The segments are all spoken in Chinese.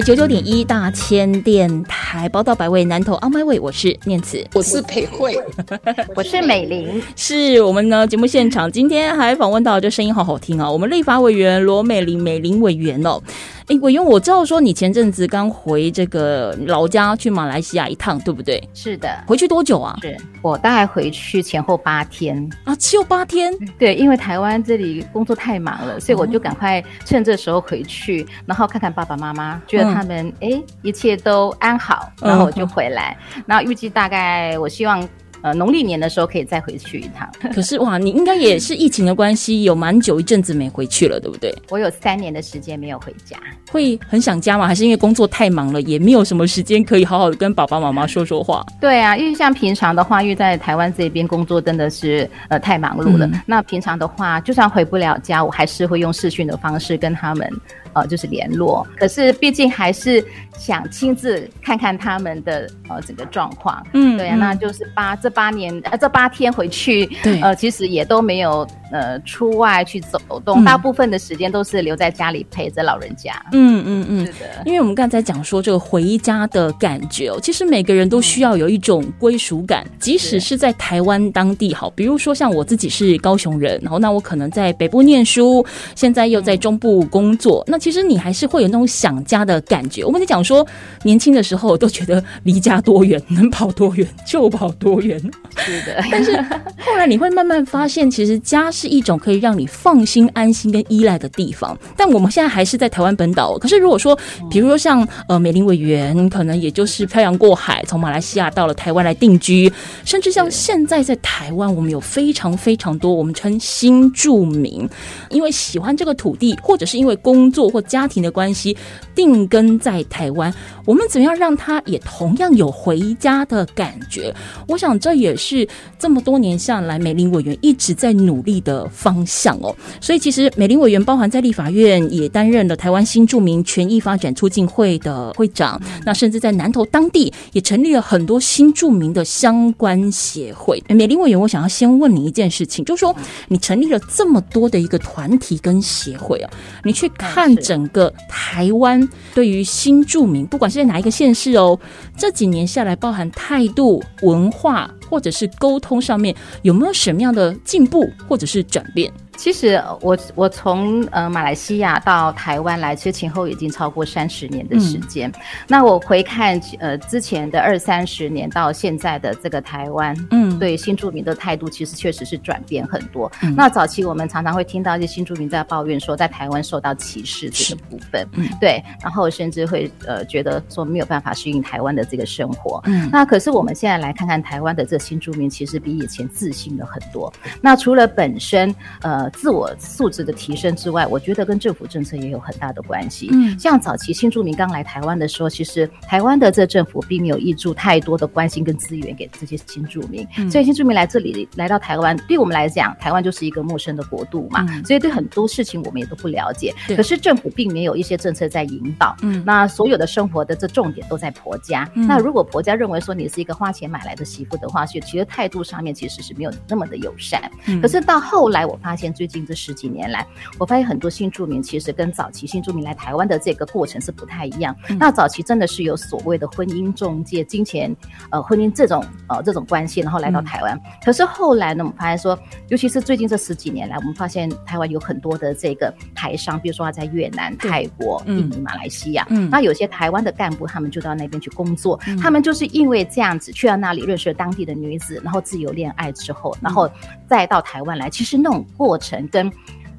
九九点一大千电台报道百位南投 On My Way，我是念慈，我是裴慧，我是美玲，是我们呢节目现场今天还访问到，这声音好好听啊！我们立法委员罗美玲美玲委员哦，哎，委员我知道说你前阵子刚回这个老家去马来西亚一趟，对不对？是的，回去多久啊？是我大概回去前后八天，啊，只有八天，对，因为台湾这里工作太忙了，所以我就赶快趁这时候回去，然后看看爸爸妈妈，觉得他们哎、诶一切都安好，然后我就回来，然后预计大概我希望。呃，农历年的时候可以再回去一趟。可是哇，你应该也是疫情的关系，有蛮久一阵子没回去了，对不对？我有三年的时间没有回家，会很想家吗？还是因为工作太忙了，也没有什么时间可以好好的跟爸爸妈妈说说话？对啊，因为像平常的话，因为在台湾这边工作真的是呃太忙碌了。嗯那平常的话，就算回不了家，我还是会用视讯的方式跟他们呃就是联络。可是毕竟还是想亲自看看他们的呃整个状况。嗯对啊，那就是八这八年呃这八天回去，对呃其实也都没有呃出外去走动，嗯大部分的时间都是留在家里陪着老人家。嗯嗯嗯是。的。因为我们刚才讲说这个回家的感觉哦，其实每个人都需要有一种归属感，即使是在台湾当地好，比如说像我自己是高雄人，然后那我可能在北部念书，现在又在中部工作，那其实你还是会有那种想家的感觉。我跟你讲说，年轻的时候都觉得离家多远，能跑多远就跑多远，是的，但是后来你会慢慢发现，其实家是是一种可以让你放心、安心跟依赖的地方。但我们现在还是在台湾本岛，可是如果说，比如说像呃美林委员，可能也就是漂洋过海，从马来西亚到了台湾来定居，甚至像现在在台湾，我们有非常非常多我们称新住民，因为喜欢这个土地，或者是因为工作或家庭的关系，定根在台湾。我们怎样让他也同样有回家的感觉？我想这也是这么多年下来，美林委员一直在努力的的方向哦。所以其实美玲委员包含在立法院也担任了台湾新住民权益发展促进会的会长，那甚至在南投当地也成立了很多新住民的相关协会。美玲委员，我想要先问你一件事情，就是说你成立了这么多的一个团体跟协会啊，你去看整个台湾对于新住民，不管是在哪一个县市哦，这几年下来，包含态度、文化或者是沟通上面，有没有什么样的进步或者是转变？其实我我从呃马来西亚到台湾来，其实前后已经超过三十年的时间。那我回看呃之前的二三十年到现在的这个台湾，嗯对新住民的态度其实确实是转变很多。那早期我们常常会听到一些新住民在抱怨说，在台湾受到歧视这个部分，嗯对，然后甚至会呃觉得说没有办法适应台湾的这个生活。嗯那可是我们现在来看看台湾的这新住民，其实比以前自信了很多。那除了本身呃自我素质的提升之外，我觉得跟政府政策也有很大的关系。嗯像早期新住民刚来台湾的时候，其实台湾的这政府并没有挹注太多的关心跟资源给这些新住民，嗯所以新住民来这里来到台湾，对我们来讲，台湾就是一个陌生的国度嘛，嗯所以对很多事情我们也都不了解。可是政府并没有一些政策在引导，嗯那所有的生活的这重点都在婆家。嗯那如果婆家认为说你是一个花钱买来的媳妇的话，所以其实态度上面其实是没有那么的友善。嗯可是到后来，我发现最近这十几年来，我发现很多新住民其实跟早期新住民来台湾的这个过程是不太一样。嗯。那早期真的是有所谓的婚姻中介、金钱呃婚姻这种呃这种关系，然后来到嗯。台湾。可是后来呢，我们发现说，尤其是最近这十几年来，我们发现台湾有很多的这个台商，比如说他在越南、泰国、嗯。印尼、马来西亚，嗯。那有些台湾的干部他们就到那边去工作，他们就是因为这样子去到那里认识了当地的女子，然后自由恋爱之后，然后再到台湾来，其实那种过程跟。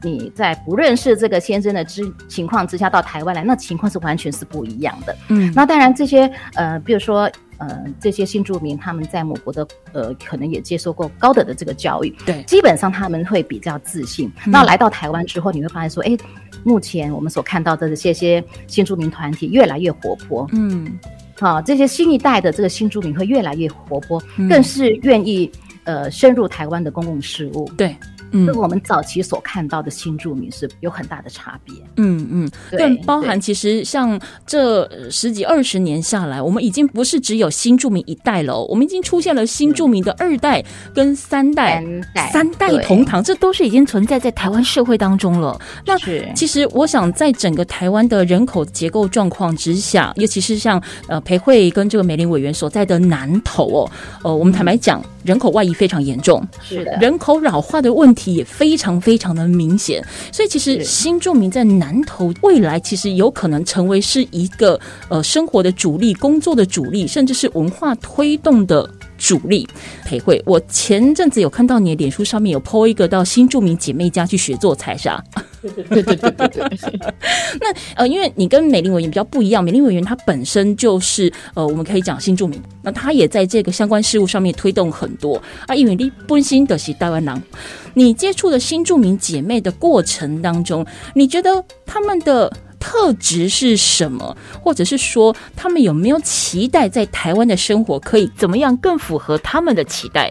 你在不认识这个先生的之情况之下到台湾来，那情况是完全是不一样的。嗯那当然，这些呃，比如说呃，这些新住民他们在母国的呃，可能也接受过高等的这个教育，对基本上他们会比较自信。那来到台湾之后，你会发现说，哎，目前我们所看到的这些些新住民团体越来越活泼，嗯啊，这些新一代的这个新住民会越来越活泼，嗯更是愿意呃深入台湾的公共事务。对，嗯跟我们早期所看到的新住民是有很大的差别。嗯嗯，更包含其实像这十几二十年下来，我们已经不是只有新住民一代了哦，我们已经出现了新住民的二代跟三代。三代同堂，这都是已经存在在台湾社会当中了。那是其实我想，在整个台湾的人口结构状况之下，尤其是像呃裴慧跟这个美玲委员所在的南投哦，呃，我们坦白讲，人口外移非常严重，是的，人口老化的问题也非常非常的明显，所以其实新住民在南投未来其实有可能成为是一个呃生活的主力、工作的主力，甚至是文化推动的。主力裴慧，我前阵子有看到你的脸书上面有 po 一个到新住民姐妹家去学做菜，是啊？对对对对对，那呃，因为你跟美玲委员比较不一样，美玲委员她本身就是呃，我们可以讲新住民，那她也在这个相关事务上面推动很多啊。因为你本心的是台湾人，你接触的新住民姐妹的过程当中，你觉得他们的特质是什么？或者是说，他们有没有期待在台湾的生活可以怎么样更符合他们的期待？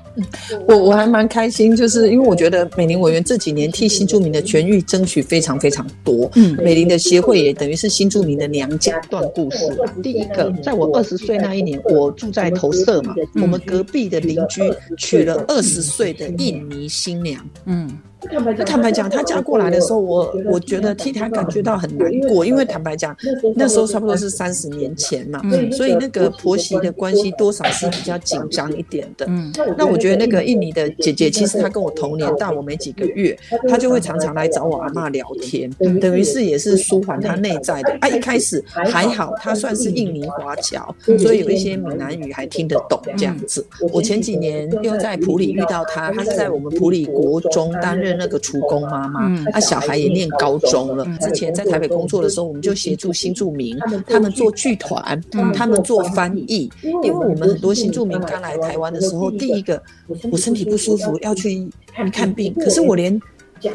我我还蛮开心，就是因为我觉得美玲委员这几年替新住民的权益争取非常非常多。嗯美玲的协会也等于是新住民的娘家段故事。第一个，在我二十岁那一年，我住在投射嘛，我们隔壁的邻居娶了二十岁的印尼新娘。嗯那坦白讲，她嫁过来的时候，我我觉得替她感觉到很难过，因为坦白讲，那时候差不多是三十年前嘛，嗯所以那个婆媳的关系多少是比较紧张一点的。嗯那我觉得那个印尼的姐姐，其实她跟我同年，大我没几个月，她就会常常来找我阿妈聊天，等于是也是舒缓她内在的。啊，一开始还好，她算是印尼华侨，所以有一些闽南语还听得懂这样子。我前几年又在普里遇到她，她是在我们普里国中担任那个厨工妈妈，嗯啊，小孩也念高中了。之前在台北工作的时候，我们就协助新住民，他们做剧团，他们做翻译，因为我们很多新住民刚来台湾的时候，第一个我身体不舒服要去看病，可是我连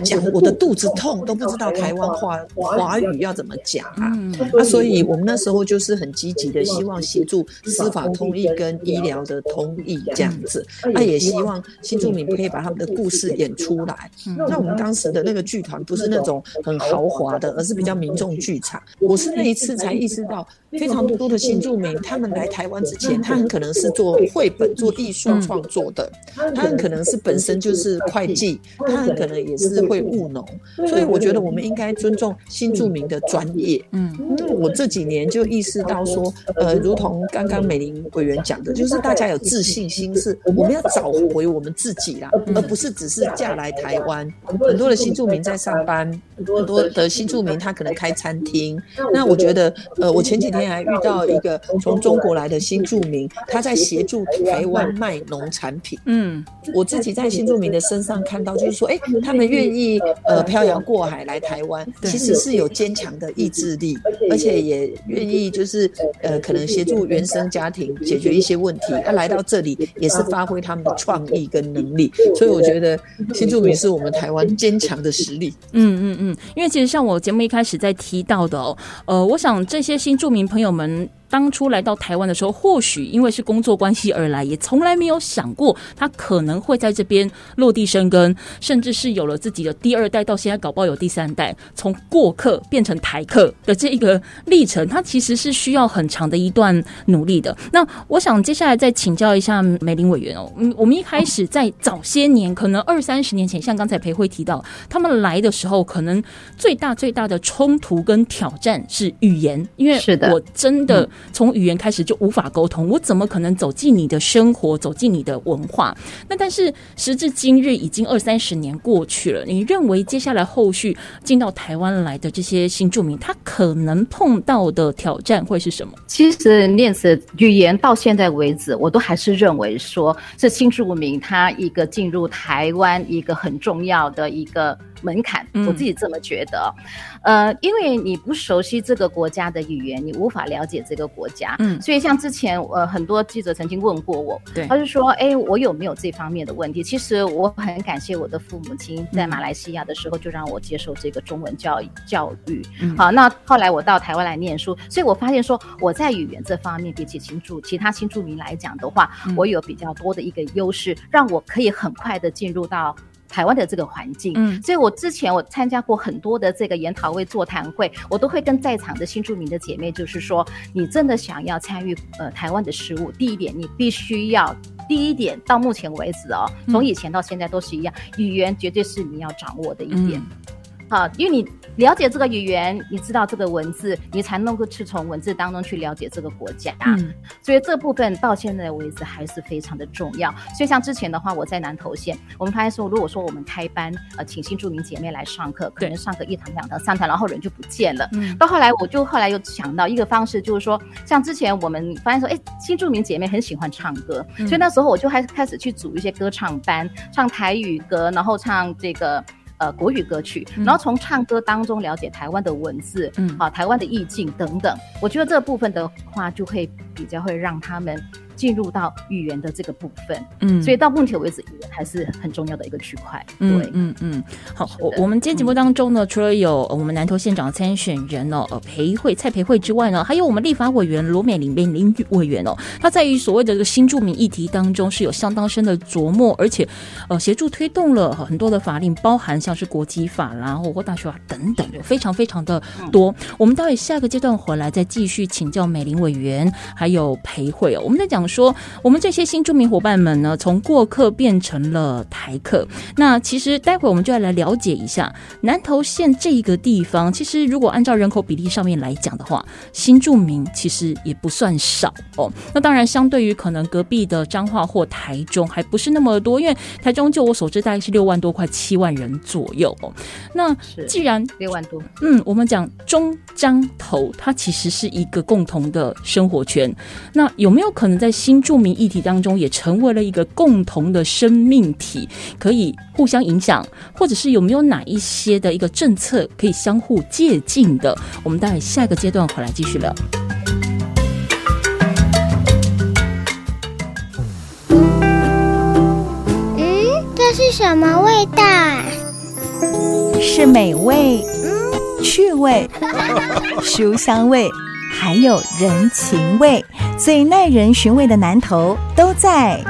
讲我的肚子痛都不知道台湾话华语要怎么讲啊。嗯那所以我们那时候就是很积极的，希望协助司法通译跟医疗的通译这样子。那也希望新住民可以把他们的故事演出来。那我们当时的那个剧团不是那种很豪华的，而是比较民众剧场。我是那一次才意识到，非常多的新住民他们来台湾之前，他很可能是做绘本、做艺术创作的，他很可能是本身就是会计，他很可能也是会务农。所以我觉得我们应该尊重新住民的专业。嗯因为我这几年就意识到说，呃，如同刚刚美玲委员讲的，就是大家有自信心，是我们要找回我们自己啦，而不是只是嫁来台湾。很多的新住民在上班，很多的新住民他可能开餐厅。那我觉得，呃，我前几天还遇到一个从中国来的新住民，他在协助台湾卖农产品。嗯我自己在新住民的身上看到，就是说，哎、他们愿意呃漂洋过海来台湾，对其实是有坚强的意志力，而且也愿意就是呃可能协助原生家庭解决一些问题。他、来到这里也是发挥他们的创意跟能力，所以我觉得新住民是我们台湾坚强的实力。嗯嗯嗯，因为其实像我节目一开始在提到的哦，呃，我想这些新住民朋友们。当初来到台湾的时候，或许因为是工作关系而来，也从来没有想过他可能会在这边落地生根，甚至是有了自己的第二代，到现在搞不好有第三代，从过客变成台客的这一个历程，它其实是需要很长的一段努力的。那我想接下来再请教一下梅林委员哦，嗯，我们一开始在早些年，可能二三十年前，像刚才裴慧提到，他们来的时候，可能最大最大的冲突跟挑战是语言，因为是的。我真的从语言开始就无法沟通，我怎么可能走进你的生活，走进你的文化？那但是时至今日，已经二三十年过去了，你认为接下来后续进到台湾来的这些新住民，他可能碰到的挑战会是什么？其实念词语言到现在为止，我都还是认为说这新住民他一个进入台湾一个很重要的一个门槛，嗯我自己这么觉得。呃，因为你不熟悉这个国家的语言，你无法了解这个国家。嗯所以像之前呃很多记者曾经问过我，对他就说，哎，我有没有这方面的问题？其实我很感谢我的父母亲在嗯马来西亚的时候就让我接受这个中文教育教育。嗯好，那后来我到台湾来念书，所以我发现说我在语言这方面比起新住其他新住民来讲的话，嗯我有比较多的一个优势，让我可以很快的进入到。台湾的这个环境，嗯所以我之前我参加过很多的这个研讨会、座谈会，我都会跟在场的新住民的姐妹，就是说，你真的想要参与呃台湾的事务，第一点你必须要。第一点，到目前为止哦，从以前到现在都是一样，语言绝对是你要掌握的一点。嗯好，因为你了解这个语言，你知道这个文字，你才能够去从文字当中去了解这个国家。嗯所以这部分到现在为止还是非常的重要。所以像之前的话，我在南投县，我们发现说，如果说我们开班，呃，请新住民姐妹来上课，可对能上个一堂、两堂、三堂，然后人就不见了。嗯到后来，我就后来又想到一个方式，就是说，像之前我们发现说，哎，新住民姐妹很喜欢唱歌，嗯所以那时候我就开开始去组一些歌唱班，唱台语歌，然后唱这个。呃，国语歌曲，嗯然后从唱歌当中了解台湾的文字，嗯啊，台湾的意境等等。我觉得这部分的话，就会比较会让他们进入到语言的这个部分。嗯。所以到目前为止，语言还是很重要的一个区块。嗯对，嗯嗯，好，我我们今天节目当中呢，除了有呃我们南投县长参选人哦，呃裴慧蔡裴慧之外呢，还有我们立法委员罗美玲美玲委员哦，他在于所谓的这个新住民议题当中是有相当深的琢磨，而且呃协助推动了很多的法令，包含像是国籍法啦，或或大学法等等，有非常非常的多。我们待会下个阶段回来再继续请教美玲委员还有裴慧哦，我们在讲说我们这些新住民伙伴们呢，从过客变成了台客。那其实待会我们就要来了解一下南投县这一个地方。其实如果按照人口比例上面来讲的话，新住民其实也不算少哦。那当然，相对于可能隔壁的彰化或台中，还不是那么多，因为台中就我所知大概是六万多，快七万人左右哦。那是既然六万多。嗯，我们讲中彰投，它其实是一个共同的生活圈。那有没有可能在新著名议题当中，也成为了一个共同的生命体，可以互相影响，或者是有没有哪一些的一个政策可以相互借鉴的？我们待会下一个阶段回来继续聊。嗯，这是什么味道啊？是美味、嗯趣味、书香味，还有人情味，最耐人寻味的南头都在。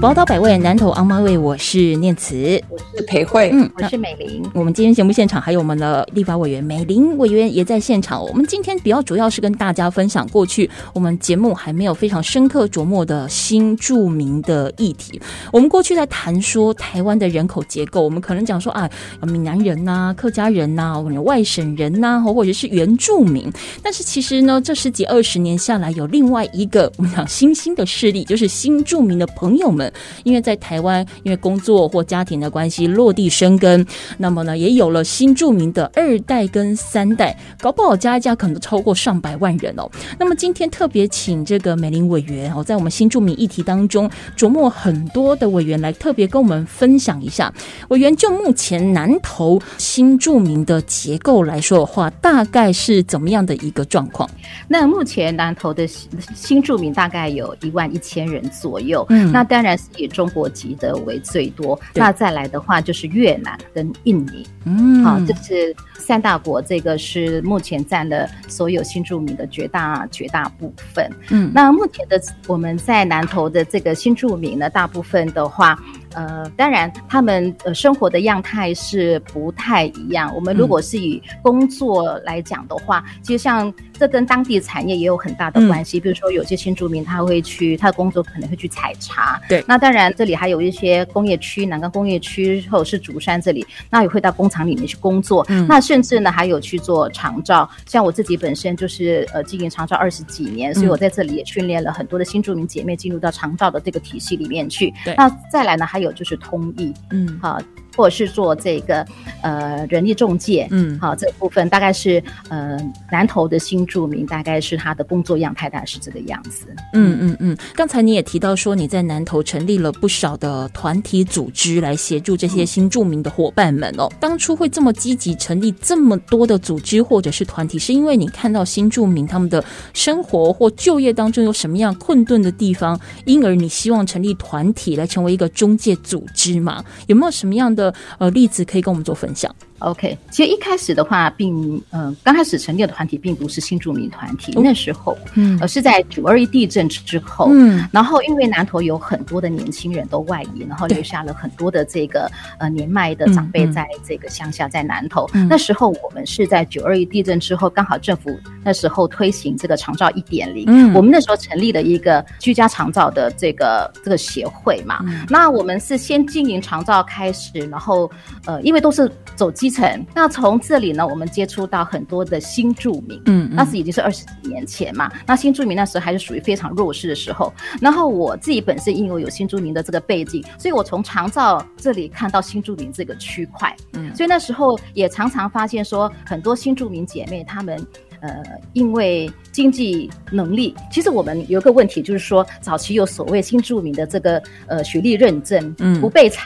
宝岛百味，南投昂妈味，我是念慈。我是裴慧，嗯，我是美玲，我们今天节目现场还有我们的立法委员美玲委员也在现场。我们今天比较主要是跟大家分享过去我们节目还没有非常深刻琢磨的新著名的议题。我们过去在谈说台湾的人口结构，我们可能讲说啊，闽南人呐、客家人呐、我们外省人呐、或者是原住民。但是其实呢，这十几二十年下来，有另外一个我们讲新兴的势力，就是新著名的朋友们，因为在台湾因为工作或家庭的关系落地生根，那么呢，也有了新著名的二代跟三代，搞不好加一加可能都超过上百万人哦。那么今天特别请这个美玲委员哦，在我们新著名议题当中琢磨很多的委员来特别跟我们分享一下。委员就目前南投新著名的结构来说的话，大概是怎么样的一个状况？那目前南投的新新住民大概有一万一千人左右，嗯那当然是以中国籍的为最多，那再来的话就是越南跟印尼，嗯。好、这是三大国，这个是目前占了所有新住民的绝大绝大部分。嗯。那目前的我们在南投的这个新住民呢，大部分的话，呃，当然他们呃生活的样态是不太一样。我们如果是以工作来讲的话，其实像这跟当地产业也有很大的关系。比如说有些新住民他会去他的工作可能会去采茶，对那当然这里还有一些工业区，南岗工业区或者是竹山这里，那也会到工厂里面去工作。嗯那甚至呢还有去做长照，像我自己本身就是呃经营长照二十几年，所以我在这里也训练了很多的新住民姐妹进入到长照的这个体系里面去。对那再来呢，还有就是通译，嗯。啊，或者是做这个呃人力中介，嗯好，这部分大概是呃南投的新住民，大概是他的工作样态大概是这个样子。嗯嗯嗯，刚才你也提到说你在南投成立了不少的团体组织来协助这些新住民的伙伴们哦。当初会这么积极成立这么多的组织或者是团体，是因为你看到新住民他们的生活或就业当中有什么样困顿的地方，因而你希望成立团体来成为一个中介组织嘛？有没有什么样的呃例子可以跟我们做分享？OK，其实一开始的话，并呃刚开始成立的团体并不是新住民团体，哦。那时候嗯。而是在九二一地震之后，嗯。然后因为南投有很多的年轻人都外移，然后留下了很多的这个呃年迈的长辈嗯。嗯在这个乡下，在南投。嗯。那时候我们是在九二一地震之后，刚好政府那时候推行这个长照一点零，嗯。我们那时候成立了一个居家长照的这个这个协会嘛。嗯。那我们是先经营长照开始，然后呃，因为都是走基层，那从这里呢，我们接触到很多的新住民，嗯那是已经是二十几年前嘛。那新住民那时候还是属于非常弱势的时候。然后我自己本身因为有新住民的这个背景，所以我从长照这里看到新住民这个区块，嗯所以那时候也常常发现说，很多新住民姐妹她们。呃，因为经济能力，其实我们有个问题，就是说早期有所谓新住民的这个呃学历认证，嗯。不被采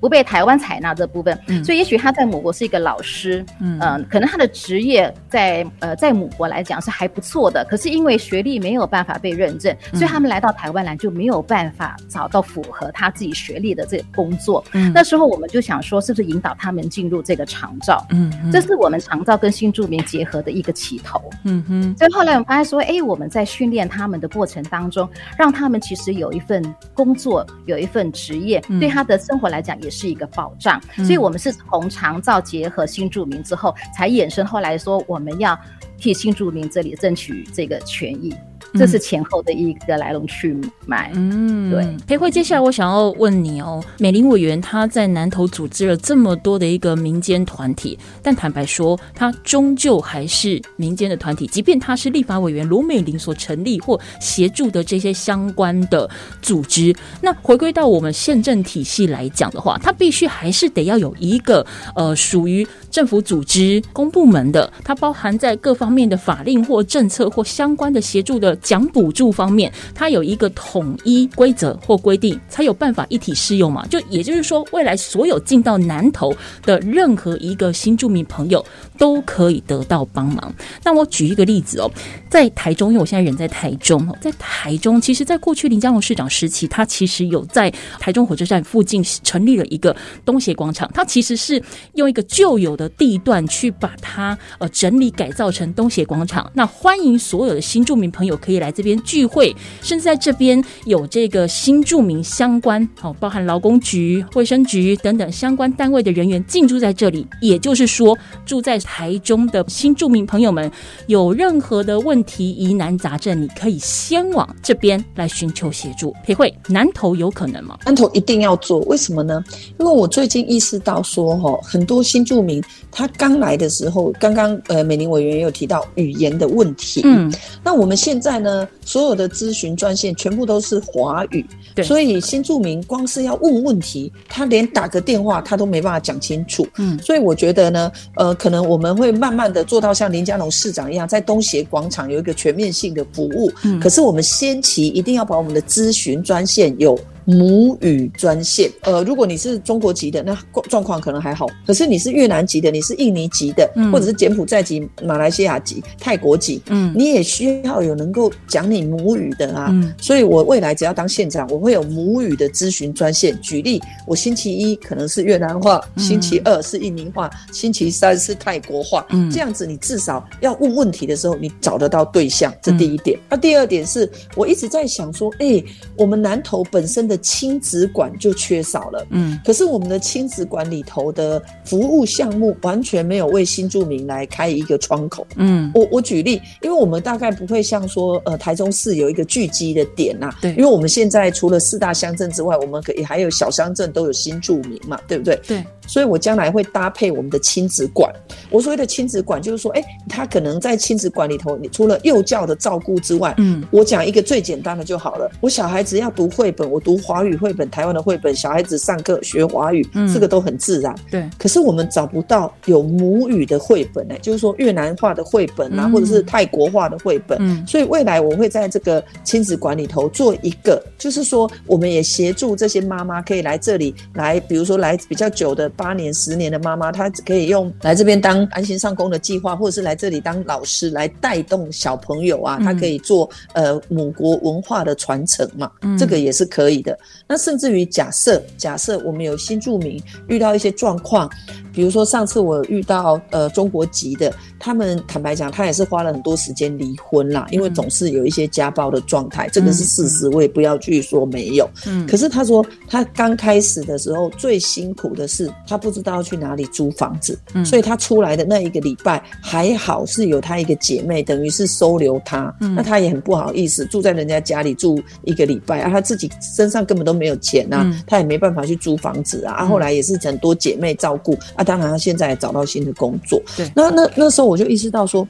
不被台湾采纳这部分，嗯。所以也许他在母国是一个老师，嗯。嗯、可能他的职业在呃在母国来讲是还不错的，可是因为学历没有办法被认证，嗯。所以他们来到台湾来就没有办法找到符合他自己学历的这个工作。嗯。那时候我们就想说，是不是引导他们进入这个长照？嗯嗯。这是我们长照跟新住民结合的一个起头。嗯哼所以后来我们发现说，哎，我们在训练他们的过程当中，让他们其实有一份工作，有一份职业，嗯对他的生活来讲也是一个保障。嗯所以我们是从长照结合新住民之后，才衍生后来说我们要替新住民这里争取这个权益。这是前后的一个来龙去脉。嗯，对。裴慧，接下来我想要问你哦，美玲委员他在南投组织了这么多的一个民间团体，但坦白说，他终究还是民间的团体，即便他是立法委员罗美玲所成立或协助的这些相关的组织。那回归到我们宪政体系来讲的话，它必须还是得要有一个呃属于政府组织、公部门的，它包含在各方面的法令或政策或相关的协助的奖补助方面，它有一个统一规则或规定，才有办法一体适用嘛。就也就是说，未来所有进到南投的任何一个新住民朋友都可以得到帮忙。那我举一个例子哦，在台中，因为我现在人在台中哦，在台中，其实，在过去林佳龙市长时期，他其实有在台中火车站附近成立了一个东协广场，他其实是用一个旧有的地段去把它呃整理改造成东协广场。那欢迎所有的新住民朋友可以来这边聚会，甚至在这边有这个新住民相关哦，包含劳工局、卫生局等等相关单位的人员进驻在这里。也就是说，住在台中的新住民朋友们，有任何的问题、疑难杂症，你可以先往这边来寻求协助。裴慧，南投有可能吗？南投一定要做，为什么呢？因为我最近意识到说，哈，很多新住民他刚来的时候，刚刚呃美玲委员也有提到语言的问题，嗯，那我们现在呢，所有的咨询专线全部都是华语，对所以新住民光是要问问题，他连打个电话他都没办法讲清楚，嗯所以我觉得呢，呃，可能我们会慢慢的做到像林佳龙市长一样，在东协广场有一个全面性的服务，嗯可是我们先期一定要把我们的咨询专线有。母语专线，呃，如果你是中国籍的，那状况可能还好。可是你是越南籍的，你是印尼籍的，嗯或者是柬埔寨籍、马来西亚籍、泰国籍，嗯你也需要有能够讲你母语的啊。嗯所以我未来只要当县长，我会有母语的咨询专线。举例，我星期一可能是越南话，嗯星期二是印尼话，星期三是泰国话。嗯这样子你至少要问问题的时候，你找得到对象，这第一点。嗯那、第二点是我一直在想说，哎、我们南投本身的亲子馆就缺少了。嗯可是我们的亲子馆里头的服务项目完全没有为新住民来开一个窗口。嗯我我举例，因为我们大概不会像说，呃，台中市有一个聚集的点呐、对因为我们现在除了四大乡镇之外，我们可以还有小乡镇都有新住民嘛，对不对？对。所以我将来会搭配我们的亲子馆。我所谓的亲子馆，就是说，哎，他可能在亲子馆里头，你除了幼教的照顾之外，嗯我讲一个最简单的就好了。我小孩子要读绘本，我读华语绘本，台湾的绘本，小孩子上课学华语，这个都很自然。对，可是我们找不到有母语的绘本呢，就是说越南话的绘本啊，或者是泰国话的绘本。嗯，所以未来我会在这个亲子馆里头做一个，就是说我们也协助这些妈妈可以来这里来，比如说来比较久的八年、十年的妈妈，她可以用来这边当安心上工的计划，或者是来这里当老师来带动小朋友啊，她可以做呃母国文化的传承嘛，这个也是可以的。那甚至于假设假设我们有新住民遇到一些状况，比如说上次我遇到呃中国籍的，他们坦白讲，他也是花了很多时间离婚啦，因为总是有一些家暴的状态，这个是事实，我也不要去说没有。嗯，可是他说他刚开始的时候最辛苦的是他不知道要去哪里租房子，所以他出来的那一个礼拜还好是有他一个姐妹，等于是收留他，那他也很不好意思住在人家家里住一个礼拜啊，他自己身上根本都没有钱呐，他也没办法去租房子啊，后来也是很多姐妹照顾啊，当然他现在也找到新的工作，对，那那那时候我就意识到说。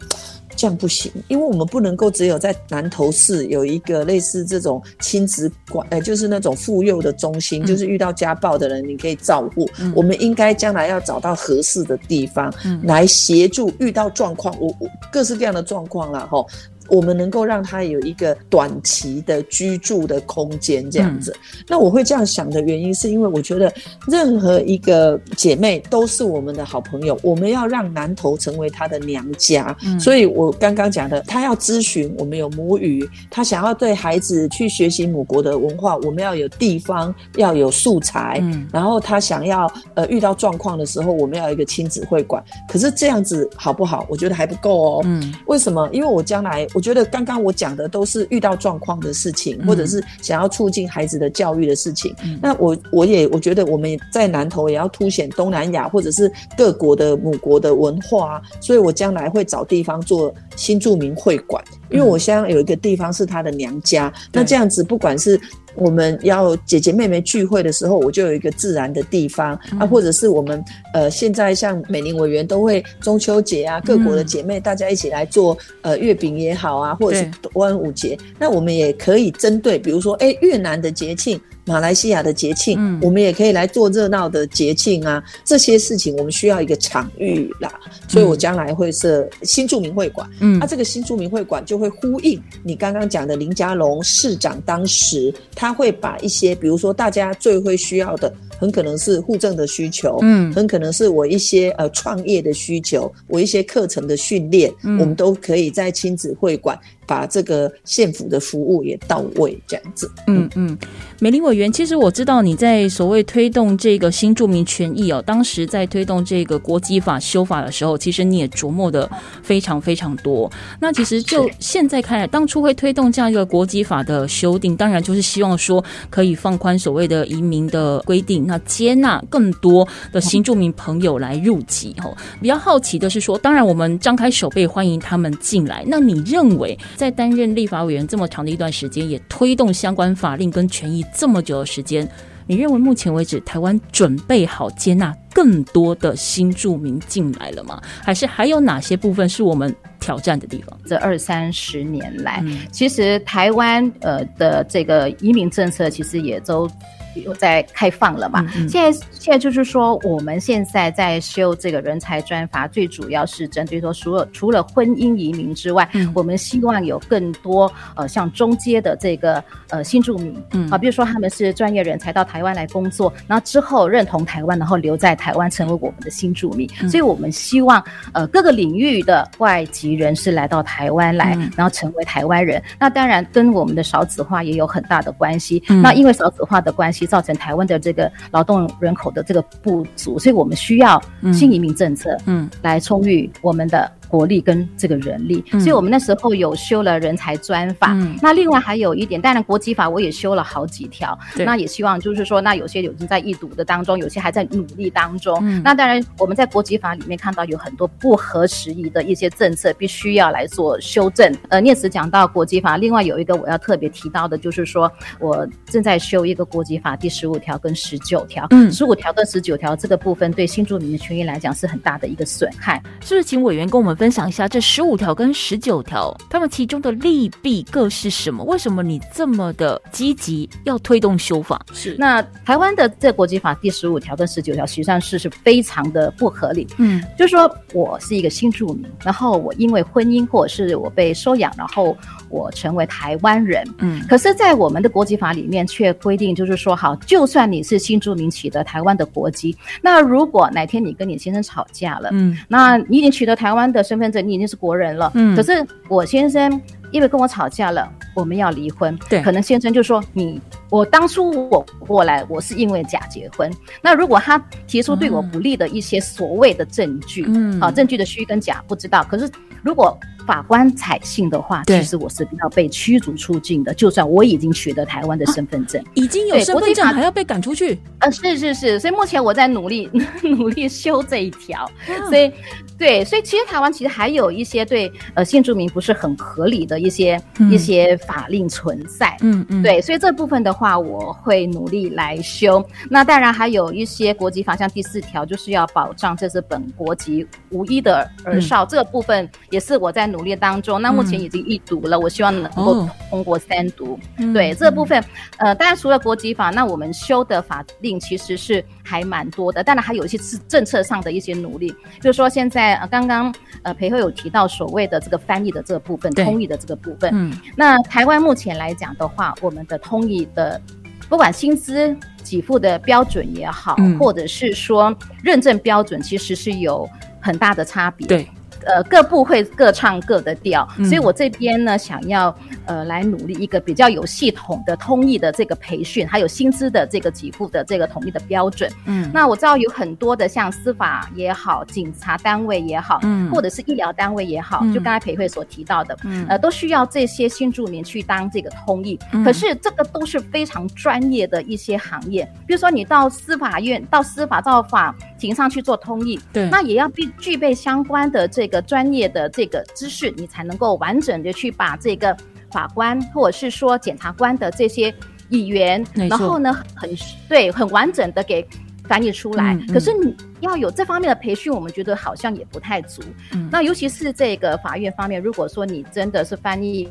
这样不行，因为我们不能够只有在南投市有一个类似这种亲子馆，呃，就是那种妇幼的中心，就是遇到家暴的人你可以照顾。我们应该将来要找到合适的地方来协助遇到状况，我我各式各样的状况了哈。我们能够让他有一个短期的居住的空间，这样子。那我会这样想的原因，是因为我觉得任何一个姐妹都是我们的好朋友。我们要让南投成为她的娘家，所以我刚刚讲的，她要咨询，我们有母语；她想要对孩子去学习母国的文化，我们要有地方，要有素材。然后她想要呃遇到状况的时候，我们要一个亲子会馆。可是这样子好不好？我觉得还不够哦。嗯，为什么？因为我将来。我觉得刚刚我讲的都是遇到状况的事情，或者是想要促进孩子的教育的事情。那我我也我觉得我们在南投也要凸显东南亚或者是各国的母国的文化，所以我将来会找地方做新著名会馆，因为我想有一个地方是他的娘家。那这样子不管是。我们要姐姐妹妹聚会的时候，我就有一个自然的地方啊，或者是我们呃，现在像美玲委员都会中秋节啊，各国的姐妹大家一起来做呃月饼也好啊，或者是端午节，那我们也可以针对，比如说哎越南的节庆。马来西亚的节庆，我们也可以来做热闹的节庆啊！这些事情我们需要一个场域啦，所以我将来会设新著名会馆。嗯，那这个新著名会馆就会呼应你刚刚讲的林佳龙市长，当时他会把一些，比如说大家最会需要的，很可能是户政的需求，嗯，很可能是我一些呃创业的需求，我一些课程的训练，我们都可以在亲子会馆。把这个县府的服务也到位，这样子。嗯嗯，美玲委员，其实我知道你在所谓推动这个新住民权益哦，当时在推动这个国籍法修法的时候，其实你也琢磨的非常非常多。那其实就现在看来，当初会推动这样一个国籍法的修订，当然就是希望说可以放宽所谓的移民的规定，那接纳更多的新住民朋友来入籍。哦，比较好奇的是说，当然我们张开手背欢迎他们进来。那你认为？在担任立法委员这么长的一段时间，也推动相关法令跟权益这么久的时间，你认为目前为止台湾准备好接纳更多的新住民进来了吗？还是还有哪些部分是我们挑战的地方？这二三十年来，其实台湾呃的这个移民政策其实也都。有在开放了嘛？现在现在就是说，我们现在在修这个人才专法，最主要是针对说，除了除了婚姻移民之外，我们希望有更多呃像中阶的这个呃新住民，啊，比如说他们是专业人才到台湾来工作，然后之后认同台湾，然后留在台湾成为我们的新住民。所以我们希望呃各个领域的外籍人士来到台湾来，然后成为台湾人。那当然跟我们的少子化也有很大的关系。那因为少子化的关系。造成台湾的这个劳动人口的这个不足，所以我们需要新移民政策，嗯，来充裕我们的。国力跟这个人力，所以我们那时候有修了人才专法。那另外还有一点，当然国籍法我也修了好几条。那也希望就是说，那有些已经在易读的当中，有些还在努力当中。那当然我们在国籍法里面看到有很多不合时宜的一些政策，必须要来做修正。呃，念慈讲到国籍法，另外有一个我要特别提到的，就是说我正在修一个国籍法第十五条跟十九条。嗯，十五条跟十九条这个部分对新住民的权益来讲是很大的一个损害。是不是请委员跟我们？分享一下这十五条跟十九条，他们其中的利弊各是什么？为什么你这么的积极要推动修法？是那台湾的这国际法第十五条跟十九条，实际上是是非常的不合理。嗯就是说我是一个新住民，然后我因为婚姻或者是我被收养，然后我成为台湾人。嗯可是，在我们的国籍法里面却规定，就是说，好，就算你是新住民取得台湾的国籍，那如果哪天你跟你先生吵架了，嗯那你已经取得台湾的身份证，你已经是国人了。嗯可是我先生因为跟我吵架了，我们要离婚。对可能先生就说你，我当初我过来，我是因为假结婚。那如果他提出对我不利的一些所谓的证据，嗯啊，证据的虚跟假不知道。可是如果法官采信的话，其实我是要被驱逐出境的。就算我已经取得台湾的身份证，已经有身份证还要被赶出去，呃，是是是，所以目前我在努力 努力修这一条，嗯所以对，所以其实台湾其实还有一些对呃新住民不是很合理的一些、一些法令存在。嗯嗯，对，所以这部分的话，话我会努力来修。那当然还有一些国籍法，像第四条，就是要保障这是本国籍无一的儿少，这个部分也是我在努力当中。那目前已经一读了，我希望能够哦通过三读。对这个部分，呃，当然除了国籍法，那我们修的法令其实是还蛮多的。当然还有一些是政策上的一些努力，就是说现在呃刚刚呃裴慧有提到所谓的这个翻译的这个部分，通译的这个部分。嗯那台湾目前来讲的话，我们的通译的不管薪资给付的标准也好，嗯或者是说认证标准，其实是有很大的差别。对，呃，各部会各唱各的调，嗯所以我这边呢，想要呃来努力一个比较有系统的通译的这个培训，还有薪资的这个给付的这个统一的标准。嗯那我知道有很多的像司法也好，警察单位也好，嗯或者是医疗单位也好，嗯就刚才裴慧所提到的，嗯呃，都需要这些新住民去当这个通译。嗯可是这个都是非常专业的一些行业，比如说你到司法院、到司法到法庭上去做通译，对那也要必具备相关的这个专业的这个知识，你才能够完整的去把这个法官或者是说检察官的这些议员没，错然后呢，很对很完整的给。翻译出来，嗯嗯可是你要有这方面的培训，我们觉得好像也不太足。嗯那尤其是这个法院方面，如果说你真的是翻译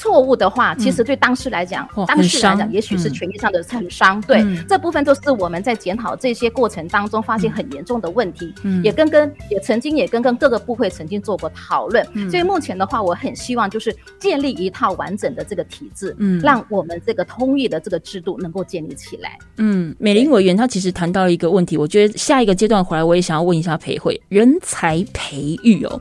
错误的话，其实对当事来讲，哇当事来讲，也许是嗯权益上的很伤。对，嗯这部分都是我们在检讨这些过程当中发现很严重的问题，嗯也跟跟也曾经也跟跟各个部会曾经做过讨论。嗯所以目前的话，我很希望就是建立一套完整的这个体制，嗯让我们这个通译的这个制度能够建立起来。嗯，美玲委员他其实谈到了一个问题，我觉得下一个阶段回来，我也想要问一下裴慧，人才培育哦。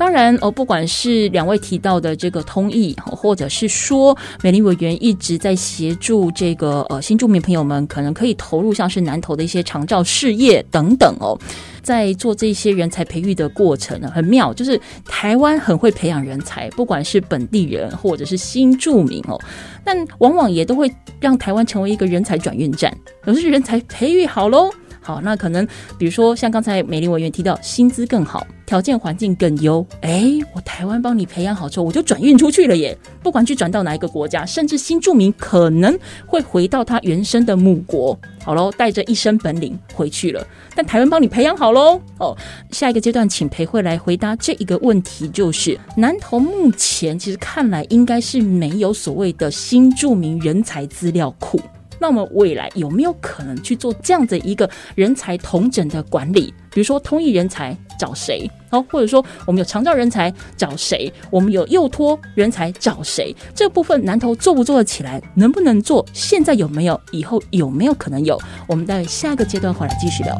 当然哦，不管是两位提到的这个通译，或者是说美丽委员一直在协助这个呃新住民朋友们，可能可以投入像是南投的一些长照事业等等哦，在做这些人才培育的过程呢，很妙，就是台湾很会培养人才，不管是本地人或者是新住民哦，但往往也都会让台湾成为一个人才转运站。可是人才培育好喽，好，那可能比如说像刚才美丽委员提到，薪资更好，条件环境更优，哎，我台湾帮你培养好之后，我就转运出去了耶。不管去转到哪一个国家，甚至新住民可能会回到他原生的母国，好喽，带着一身本领回去了。但台湾帮你培养好喽，哦，下一个阶段，请裴慧来回答这一个问题，就是南投目前其实看来应该是没有所谓的新住民人才资料库。那我们未来有没有可能去做这样的一个人才同整的管理？比如说通译人才找谁？哦，或者说我们有长照人才找谁？我们有幼托人才找谁？这部分南投做不做得起来？能不能做？现在有没有？以后有没有可能有？我们待下一个阶段回来继续聊。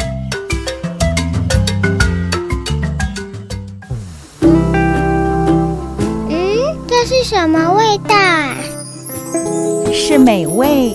嗯，这是什么味道啊？是美味、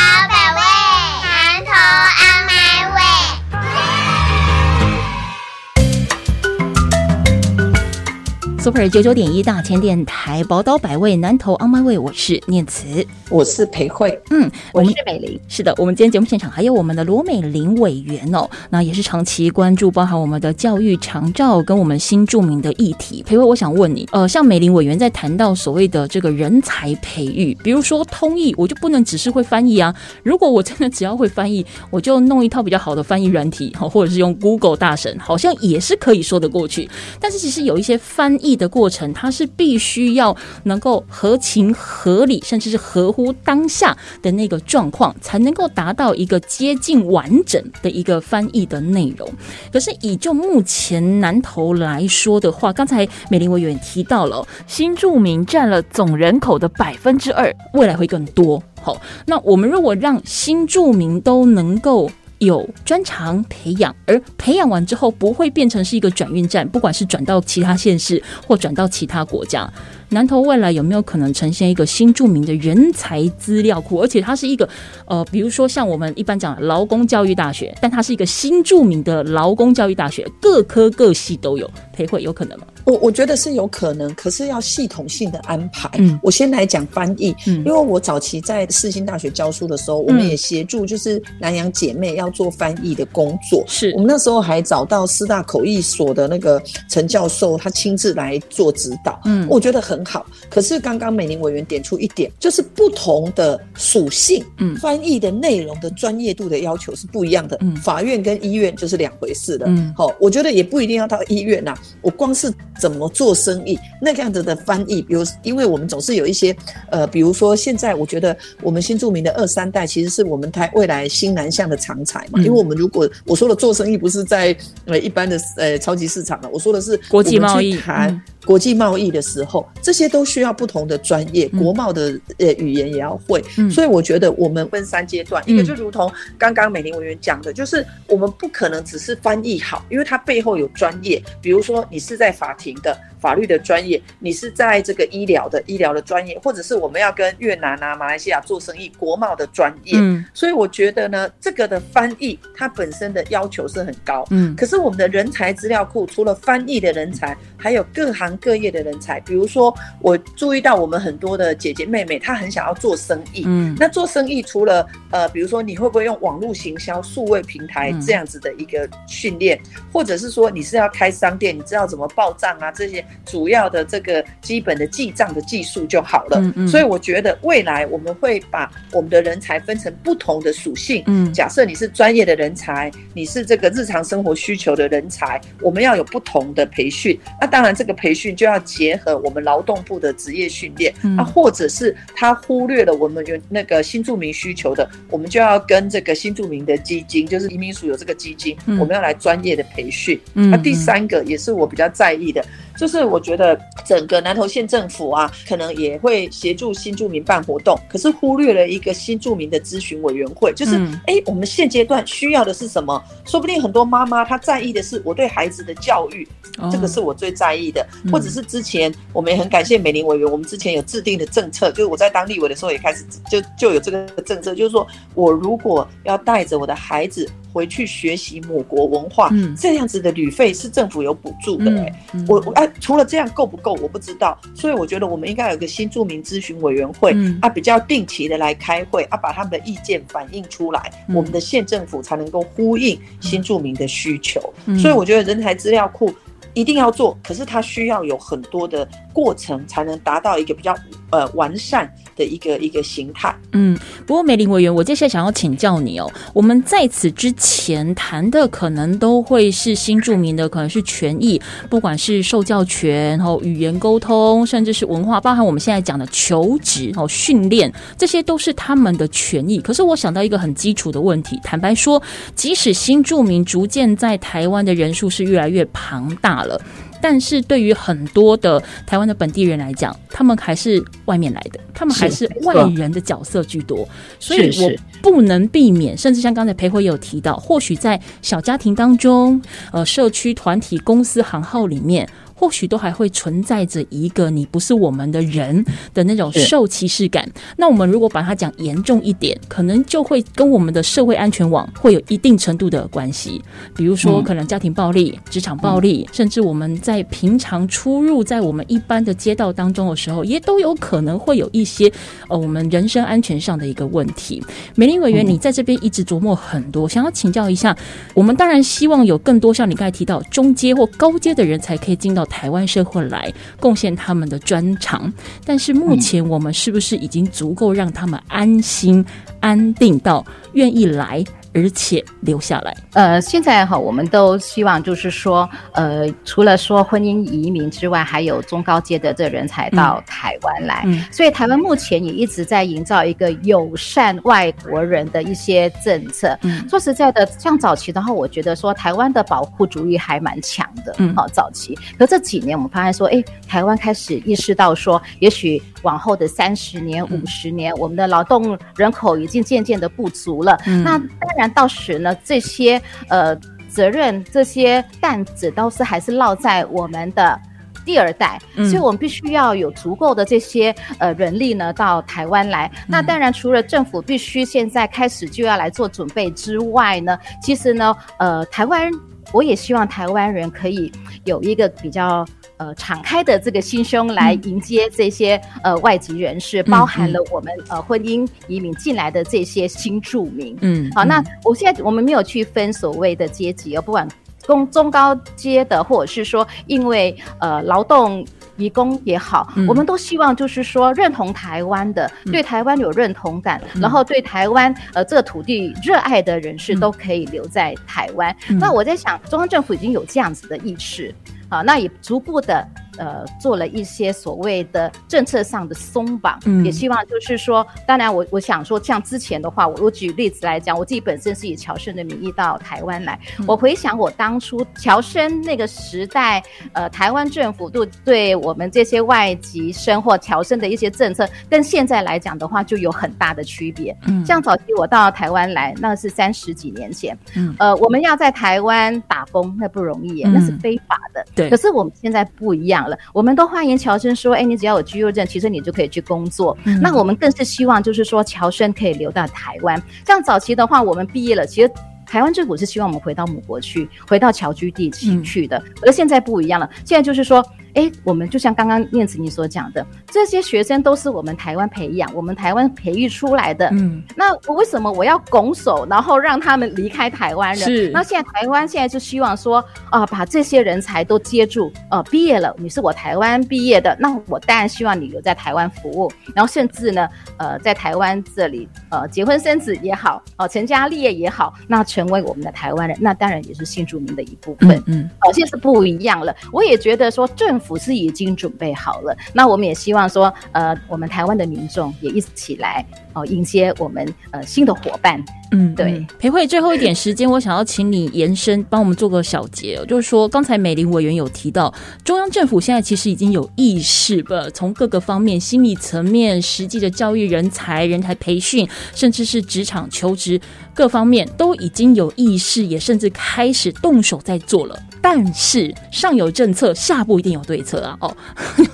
Super 九九点一大千电台宝岛百味南投 On My Way，我是念慈。我是裴慧，嗯，我是美玲。是的，我们今天节目现场还有我们的罗美玲委员哦，那也是长期关注包含我们的教育长照跟我们新著名的议题。裴慧，我想问你，呃，像美玲委员在谈到所谓的这个人才培育，比如说通译，我就不能只是会翻译啊？如果我真的只要会翻译，我就弄一套比较好的翻译软体，或者是用 Google 大神，好像也是可以说得过去。但是其实有一些翻译的过程，它是必须要能够合情合理，甚至是合乎。当下的那个状况，才能够达到一个接近完整的一个翻译的内容。可是以就目前南投来说的话，刚才美玲委员提到了新住民占了总人口的百分之二，未来会更多。好，那我们如果让新住民都能够有专长培养，而培养完之后不会变成是一个转运站，不管是转到其他县市或转到其他国家。南投未来有没有可能呈现一个新著名的人才资料库？而且它是一个呃，比如说像我们一般讲劳工教育大学，但它是一个新著名的劳工教育大学，各科各系都有，培会有可能吗？我我觉得是有可能，可是要系统性的安排。嗯，我先来讲翻译，嗯，因为我早期在世新大学教书的时候，我们也协助就是南洋姐妹要做翻译的工作。是我们那时候还找到师大口译所的那个陈教授，他亲自来做指导。嗯，我觉得很好。可是刚刚美玲委员点出一点，就是不同的属性，嗯，翻译的内容的专业度的要求是不一样的。嗯，法院跟医院就是两回事的。嗯，好，我觉得也不一定要到医院呐，我光是。怎么做生意？那个样子的翻译，比如，因为我们总是有一些，呃，比如说现在，我觉得我们新著名的二三代，其实是我们台未来新南向的常才嘛。因为我们如果我说的做生意，不是在呃一般的呃超级市场了，我说的是国际贸易谈。国际贸易的时候，这些都需要不同的专业，国贸的呃语言也要会。所以我觉得我们分三阶段，一个就如同刚刚美玲委员讲的，就是我们不可能只是翻译好，因为它背后有专业。比如说你是在法庭的法律的专业，你是在这个医疗的医疗的专业，或者是我们要跟越南啊、马来西亚做生意，国贸的专业。嗯，所以我觉得呢，这个的翻译它本身的要求是很高。嗯，可是我们的人才资料库除了翻译的人才，还有各行。各业的人才，比如说我注意到我们很多的姐姐妹妹，她很想要做生意。嗯，那做生意除了呃，比如说你会不会用网络行销、数位平台这样子的一个训练，或者是说你是要开商店，你知道怎么报账啊？这些主要的这个基本的记账的技术就好了。嗯嗯。所以我觉得未来我们会把我们的人才分成不同的属性。嗯，假设你是专业的人才，你是这个日常生活需求的人才，我们要有不同的培训。那当然这个培训。就要结合我们劳动部的职业训练，啊，或者是他忽略了我们有那个新住民需求的，我们就要跟这个新住民的基金，就是移民署有这个基金，我们要来专业的培训。那第三个也是我比较在意的。就是我觉得整个南投县政府啊，可能也会协助新住民办活动，可是忽略了一个新住民的咨询委员会。就是，哎，我们现阶段需要的是什么？说不定很多妈妈她在意的是我对孩子的教育，这个是我最在意的。或者是之前我们也很感谢美玲委员，我们之前有制定的政策，就是我在当立委的时候也开始就就有这个政策，就是说我如果要带着我的孩子。回去学习母国文化，这样子的旅费是政府有补助的。哎，我我哎，除了这样够不够？我不知道。所以我觉得我们应该有个新住民咨询委员会，啊，比较定期的来开会，啊，把他们的意见反映出来，我们的县政府才能够呼应新住民的需求。所以我觉得人才资料库一定要做，可是它需要有很多的过程，才能达到一个比较呃完善。的一个一个形态，嗯，不过梅林委员，我接下来想要请教你哦。我们在此之前谈的可能都会是新著名的，可能是权益，不管是受教权、然后语言沟通，甚至是文化，包含我们现在讲的求职、哦训练，这些都是他们的权益。可是我想到一个很基础的问题，坦白说，即使新著名逐渐在台湾的人数是越来越庞大了。但是对于很多的台湾的本地人来讲，他们还是外面来的，他们还是外人的角色居多，所以我不能避免，甚至像刚才裴辉有提到，或许在小家庭当中，呃，社区团体、公司行号里面。或许都还会存在着一个你不是我们的人的那种受歧视感。那我们如果把它讲严重一点，可能就会跟我们的社会安全网会有一定程度的关系。比如说，可能家庭暴力、职场暴力，甚至我们在平常出入在我们一般的街道当中的时候，也都有可能会有一些呃我们人身安全上的一个问题。美玲委员，你在这边一直琢磨很多，想要请教一下，我们当然希望有更多像你刚才提到中阶或高阶的人才可以进到台湾社会来贡献他们的专长，但是目前我们是不是已经足够让他们安心、安定到愿意来？而且留下来。呃，现在哈，我们都希望就是说，呃，除了说婚姻移民之外，还有中高阶的这人才到台湾来。嗯，所以台湾目前也一直在营造一个友善外国人的一些政策。嗯，说实在的，像早期的话，我觉得说台湾的保护主义还蛮强的。嗯，好，早期。可这几年我们发现说，哎，台湾开始意识到说，也许往后的三十年、五十年，我们的劳动人口已经渐渐的不足了。嗯，那当然。到时呢，这些呃责任、这些担子都是还是落在我们的第二代，所以我们必须要有足够的这些呃人力呢到台湾来。那当然，除了政府必须现在开始就要来做准备之外呢，其实呢，呃，台湾我也希望台湾人可以有一个比较。呃，敞开的这个心胸来迎接这些呃外籍人士，包含了我们呃婚姻移民进来的这些新住民。嗯，好，那我现在我们没有去分所谓的阶级，而不管中中高阶的，或者是说因为呃劳动移工也好，我们都希望就是说认同台湾的，对台湾有认同感，然后对台湾呃这个土地热爱的人士都可以留在台湾。那我在想，中央政府已经有这样子的意识。好，那也逐步的。呃，做了一些所谓的政策上的松绑，也希望就是说，当然我我想说，像之前的话，我我举例子来讲，我自己本身是以侨生的名义到台湾来，我回想我当初侨生那个时代，呃，台湾政府对对我们这些外籍生或侨生的一些政策，跟现在来讲的话，就有很大的区别。嗯，像早期我到台湾来，那是三十几年前，嗯，呃，我们要在台湾打工，那不容易，那是非法的。对，可是我们现在不一样。了，我们都欢迎侨生说，哎，你只要有居住证，其实你就可以去工作。那我们更是希望，就是说侨生可以留到台湾。像早期的话，我们毕业了，其实台湾政府是希望我们回到母国去，回到侨居地区去的。而现在不一样了，现在就是说。哎，我们就像刚刚念慈你所讲的，这些学生都是我们台湾培养、我们台湾培育出来的。嗯，那我为什么我要拱手，然后让他们离开台湾人？是。那现在台湾现在就希望说，啊，把这些人才都接住。呃，毕业了，你是我台湾毕业的，那我当然希望你留在台湾服务。然后甚至呢，呃，在台湾这里，呃，结婚生子也好，哦，成家立业也好，那成为我们的台湾人，那当然也是新住民的一部分。嗯，哦，现在是不一样了。我也觉得说政府是已经准备好了，那我们也希望说，呃，我们台湾的民众也一起来哦，迎接我们呃新的伙伴。嗯，对，裴慧，最后一点时间，我想要请你延伸，帮我们做个小结，就是说，刚才美玲委员有提到，中央政府现在其实已经有意识，不，从各个方面，心理层面、实际的教育人才、人才培训，甚至是职场求职各方面，都已经有意识，也甚至开始动手在做了。但是上有政策，下不一定有对策啊！哦，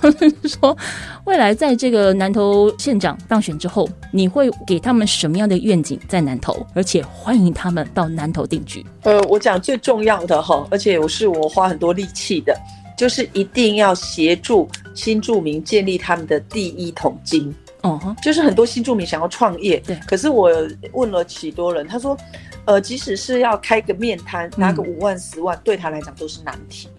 就 是说，未来在这个南投县长当选之后，你会给他们什么样的愿景在南投？而且欢迎他们到南投定居。呃，我讲最重要的哈，而且我是我花很多力气的，就是一定要协助新住民建立他们的第一桶金。哦，就是很多新住民想要创业，对，可是我问了许多人，他说，呃，即使是要开个面摊，拿个五万、十万，对他来讲都是难题。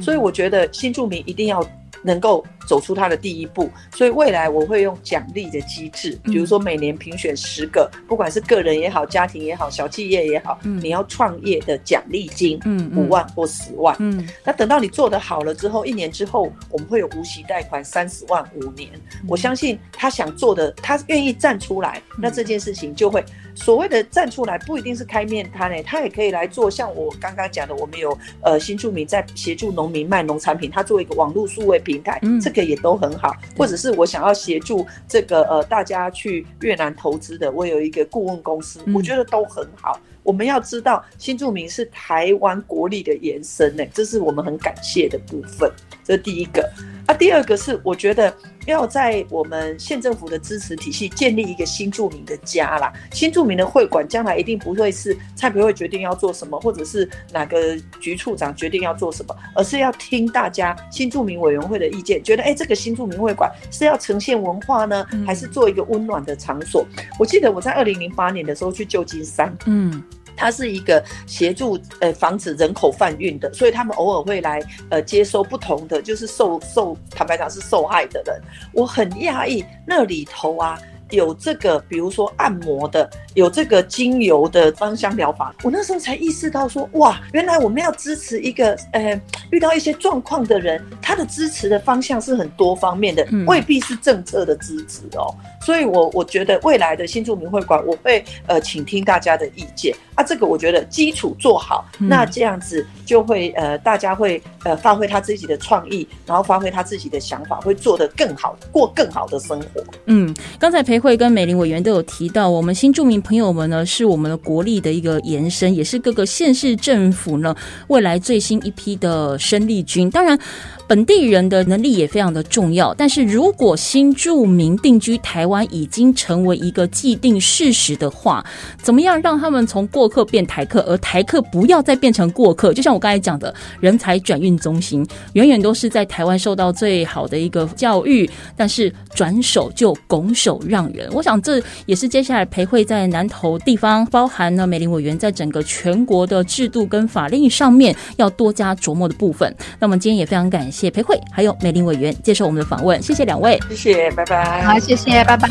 所以我觉得新住民一定要。能够走出他的第一步，所以未来我会用奖励的机制，比如说每年评选十个，不管是个人也好、家庭也好、小企业也好，你要创业的奖励金，嗯，五万或十万，嗯，那等到你做得好了之后，一年之后我们会有无息贷款三十万五年，我相信他想做的，他愿意站出来，那这件事情就会所谓的站出来，不一定是开面摊诶，他也可以来做。像我刚刚讲的，我们有呃新住民在协助农民卖农产品，他做一个网络数位平台，这个也都很好。或者是我想要协助这个呃大家去越南投资的，我有一个顾问公司，我觉得都很好。我们要知道新住民是台湾国力的延伸呢，这是我们很感谢的部分。这是第一个。啊，第二个是我觉得要在我们县政府的支持体系建立一个新住民的家啦。新住民的会馆将来一定不会是蔡培会决定要做什么，或者是哪个局处长决定要做什么，而是要听大家新住民委员会的意见，觉得哎，这个新住民会馆是要呈现文化呢，还是做一个温暖的场所？我记得我在二零零八年的时候去旧金山，嗯。它是一个协助呃防止人口贩运的，所以他们偶尔会来呃接收不同的，就是受受坦白讲是受害的人。我很讶异那里头啊有这个，比如说按摩的，有这个精油的芳香疗法。我那时候才意识到说，哇，原来我们要支持一个呃遇到一些状况的人，他的支持的方向是很多方面的，未必是政策的支持哦。所以，我我觉得未来的新住民会馆，我会呃倾听大家的意见啊。这个我觉得基础做好，那这样子就会呃大家会呃发挥他自己的创意，然后发挥他自己的想法，会做得更好，过更好的生活。嗯，刚才裴慧跟美玲委员都有提到，我们新住民朋友们呢是我们的国力的一个延伸，也是各个县市政府呢未来最新一批的生力军。当然。本地人的能力也非常的重要，但是如果新住民定居台湾已经成为一个既定事实的话，怎么样让他们从过客变台客，而台客不要再变成过客？就像我刚才讲的，人才转运中心远远都是在台湾受到最好的一个教育，但是转手就拱手让人。我想这也是接下来培会在南投地方，包含呢美林委员在整个全国的制度跟法令上面要多加琢磨的部分。那么今天也非常感。谢培慧还有美玲委员接受我们的访问，谢谢两位，谢谢，拜拜。好，谢谢，拜拜。